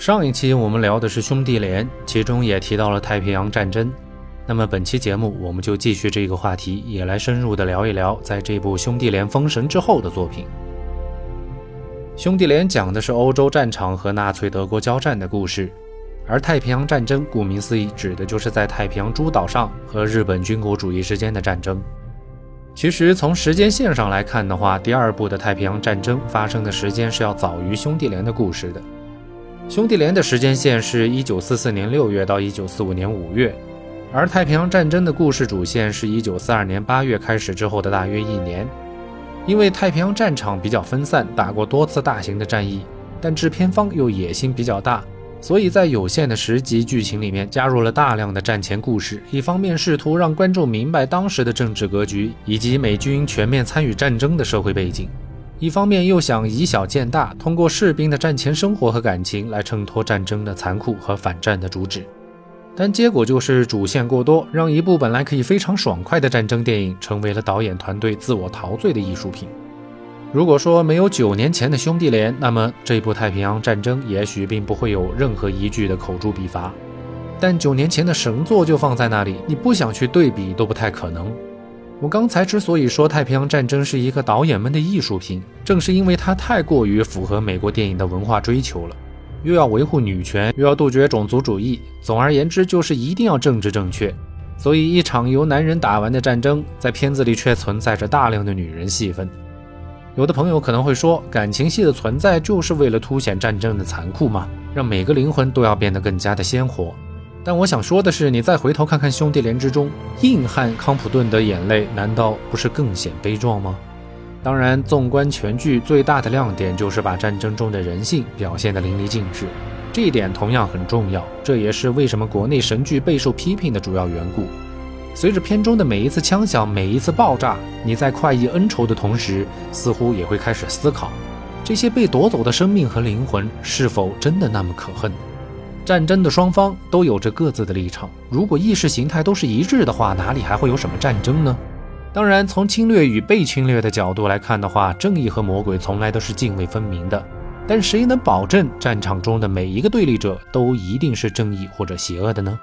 上一期我们聊的是兄弟连，其中也提到了太平洋战争。那么本期节目我们就继续这个话题，也来深入的聊一聊在这部兄弟连封神之后的作品。兄弟连讲的是欧洲战场和纳粹德国交战的故事，而太平洋战争顾名思义指的就是在太平洋诸岛上和日本军国主义之间的战争。其实从时间线上来看的话，第二部的太平洋战争发生的时间是要早于兄弟连的故事的。兄弟连的时间线是一九四四年六月到一九四五年五月，而太平洋战争的故事主线是一九四二年八月开始之后的大约一年。因为太平洋战场比较分散，打过多次大型的战役，但制片方又野心比较大，所以在有限的十集剧情里面加入了大量的战前故事，一方面试图让观众明白当时的政治格局以及美军全面参与战争的社会背景。一方面又想以小见大，通过士兵的战前生活和感情来衬托战争的残酷和反战的主旨，但结果就是主线过多，让一部本来可以非常爽快的战争电影，成为了导演团队自我陶醉的艺术品。如果说没有九年前的兄弟连，那么这部太平洋战争也许并不会有任何一句的口诛笔伐，但九年前的神作就放在那里，你不想去对比都不太可能。我刚才之所以说太平洋战争是一个导演们的艺术品，正是因为它太过于符合美国电影的文化追求了，又要维护女权，又要杜绝种族主义，总而言之就是一定要政治正确。所以一场由男人打完的战争，在片子里却存在着大量的女人戏份。有的朋友可能会说，感情戏的存在就是为了凸显战争的残酷吗？让每个灵魂都要变得更加的鲜活。但我想说的是，你再回头看看兄弟连之中，硬汉康普顿的眼泪，难道不是更显悲壮吗？当然，纵观全剧，最大的亮点就是把战争中的人性表现得淋漓尽致，这一点同样很重要，这也是为什么国内神剧备受批评的主要缘故。随着片中的每一次枪响、每一次爆炸，你在快意恩仇的同时，似乎也会开始思考，这些被夺走的生命和灵魂是否真的那么可恨？战争的双方都有着各自的立场，如果意识形态都是一致的话，哪里还会有什么战争呢？当然，从侵略与被侵略的角度来看的话，正义和魔鬼从来都是泾渭分明的。但谁能保证战场中的每一个对立者都一定是正义或者邪恶的呢？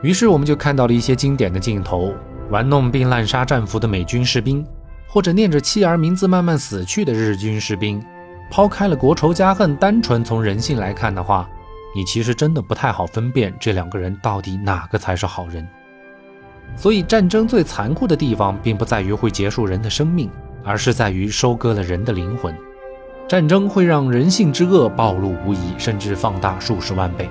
于是我们就看到了一些经典的镜头：玩弄并滥杀战俘的美军士兵，或者念着妻儿名字慢慢死去的日军士兵。抛开了国仇家恨，单纯从人性来看的话。你其实真的不太好分辨这两个人到底哪个才是好人，所以战争最残酷的地方，并不在于会结束人的生命，而是在于收割了人的灵魂。战争会让人性之恶暴露无遗，甚至放大数十万倍。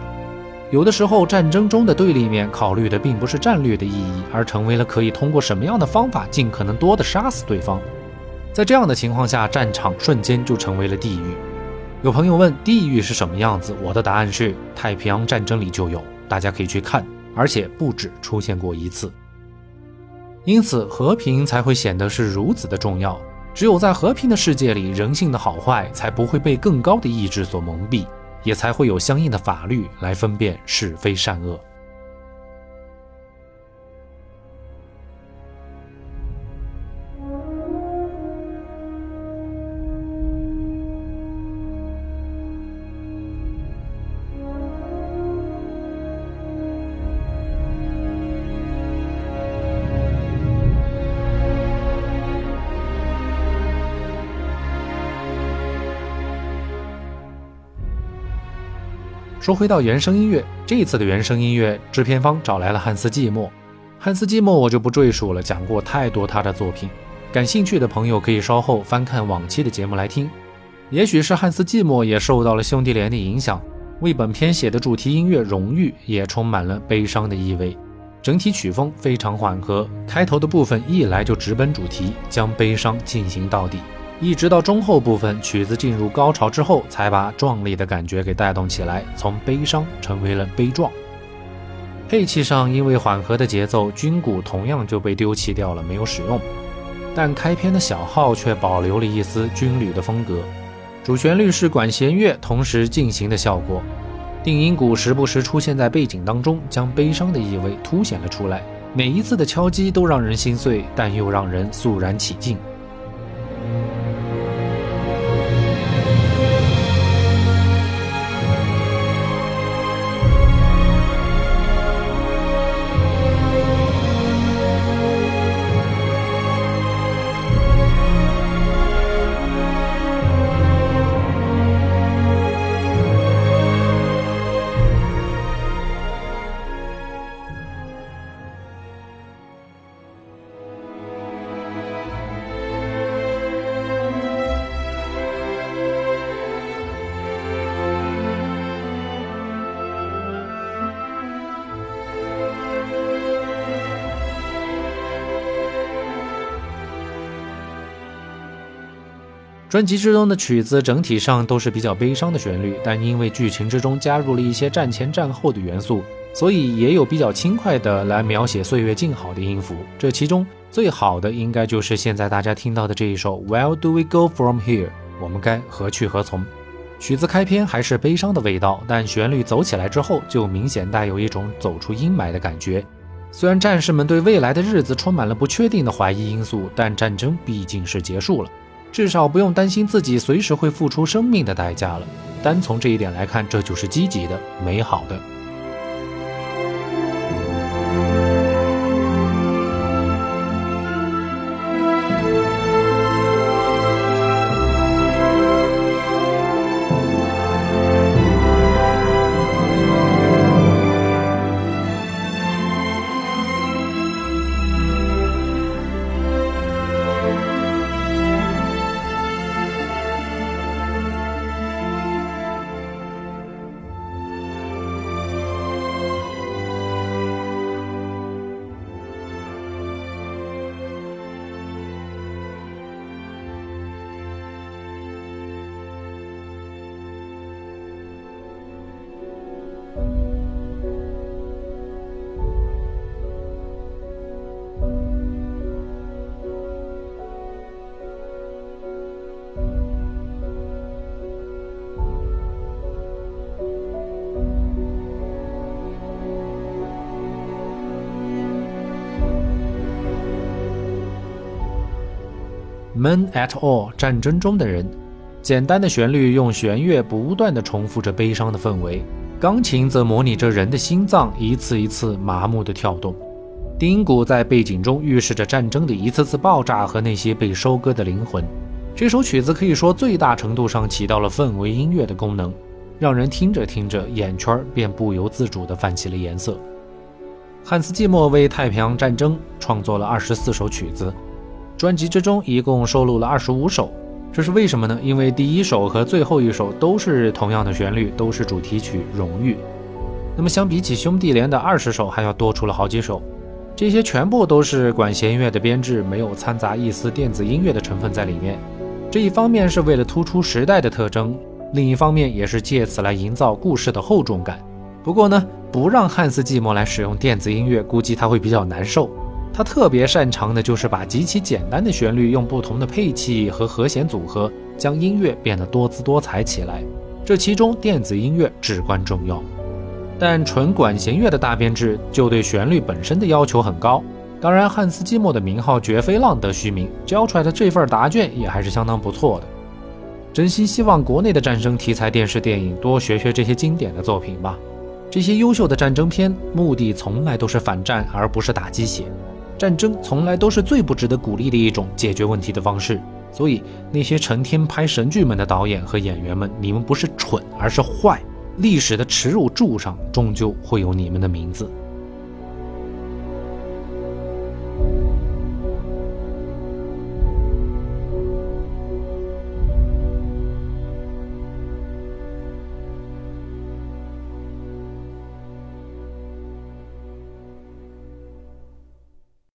有的时候，战争中的对立面考虑的并不是战略的意义，而成为了可以通过什么样的方法尽可能多的杀死对方。在这样的情况下，战场瞬间就成为了地狱。有朋友问地狱是什么样子，我的答案是太平洋战争里就有，大家可以去看，而且不止出现过一次。因此，和平才会显得是如此的重要。只有在和平的世界里，人性的好坏才不会被更高的意志所蒙蔽，也才会有相应的法律来分辨是非善恶。说回到原声音乐，这次的原声音乐制片方找来了汉斯季默。汉斯季默我就不赘述了，讲过太多他的作品，感兴趣的朋友可以稍后翻看往期的节目来听。也许是汉斯季默也受到了兄弟连的影响，为本片写的主题音乐《荣誉》也充满了悲伤的意味。整体曲风非常缓和，开头的部分一来就直奔主题，将悲伤进行到底。一直到中后部分，曲子进入高潮之后，才把壮丽的感觉给带动起来，从悲伤成为了悲壮。配器上，因为缓和的节奏，军鼓同样就被丢弃掉了，没有使用。但开篇的小号却保留了一丝军旅的风格，主旋律是管弦乐同时进行的效果，定音鼓时不时出现在背景当中，将悲伤的意味凸显了出来。每一次的敲击都让人心碎，但又让人肃然起敬。专辑之中的曲子整体上都是比较悲伤的旋律，但因为剧情之中加入了一些战前战后的元素，所以也有比较轻快的来描写岁月静好的音符。这其中最好的应该就是现在大家听到的这一首 Where Do We Go From Here？我们该何去何从？曲子开篇还是悲伤的味道，但旋律走起来之后就明显带有一种走出阴霾的感觉。虽然战士们对未来的日子充满了不确定的怀疑因素，但战争毕竟是结束了。至少不用担心自己随时会付出生命的代价了。单从这一点来看，这就是积极的、美好的。Men at all，战争中的人。简单的旋律用弦乐不断地重复着悲伤的氛围，钢琴则模拟着人的心脏一次一次麻木的跳动。低音鼓在背景中预示着战争的一次次爆炸和那些被收割的灵魂。这首曲子可以说最大程度上起到了氛围音乐的功能，让人听着听着眼圈便不由自主地泛起了颜色。汉斯季默为太平洋战争创作了二十四首曲子。专辑之中一共收录了二十五首，这是为什么呢？因为第一首和最后一首都是同样的旋律，都是主题曲《荣誉》。那么相比起兄弟连的二十首，还要多出了好几首。这些全部都是管弦乐的编制，没有掺杂一丝电子音乐的成分在里面。这一方面是为了突出时代的特征，另一方面也是借此来营造故事的厚重感。不过呢，不让汉斯季默来使用电子音乐，估计他会比较难受。他特别擅长的就是把极其简单的旋律用不同的配器和和弦组合，将音乐变得多姿多彩起来。这其中电子音乐至关重要，但纯管弦乐的大编制就对旋律本身的要求很高。当然，汉斯季默的名号绝非浪得虚名，交出来的这份答卷也还是相当不错的。真心希望国内的战争题材电视电影多学学这些经典的作品吧。这些优秀的战争片目的从来都是反战，而不是打鸡血。战争从来都是最不值得鼓励的一种解决问题的方式，所以那些成天拍神剧们的导演和演员们，你们不是蠢，而是坏。历史的耻辱柱上终究会有你们的名字。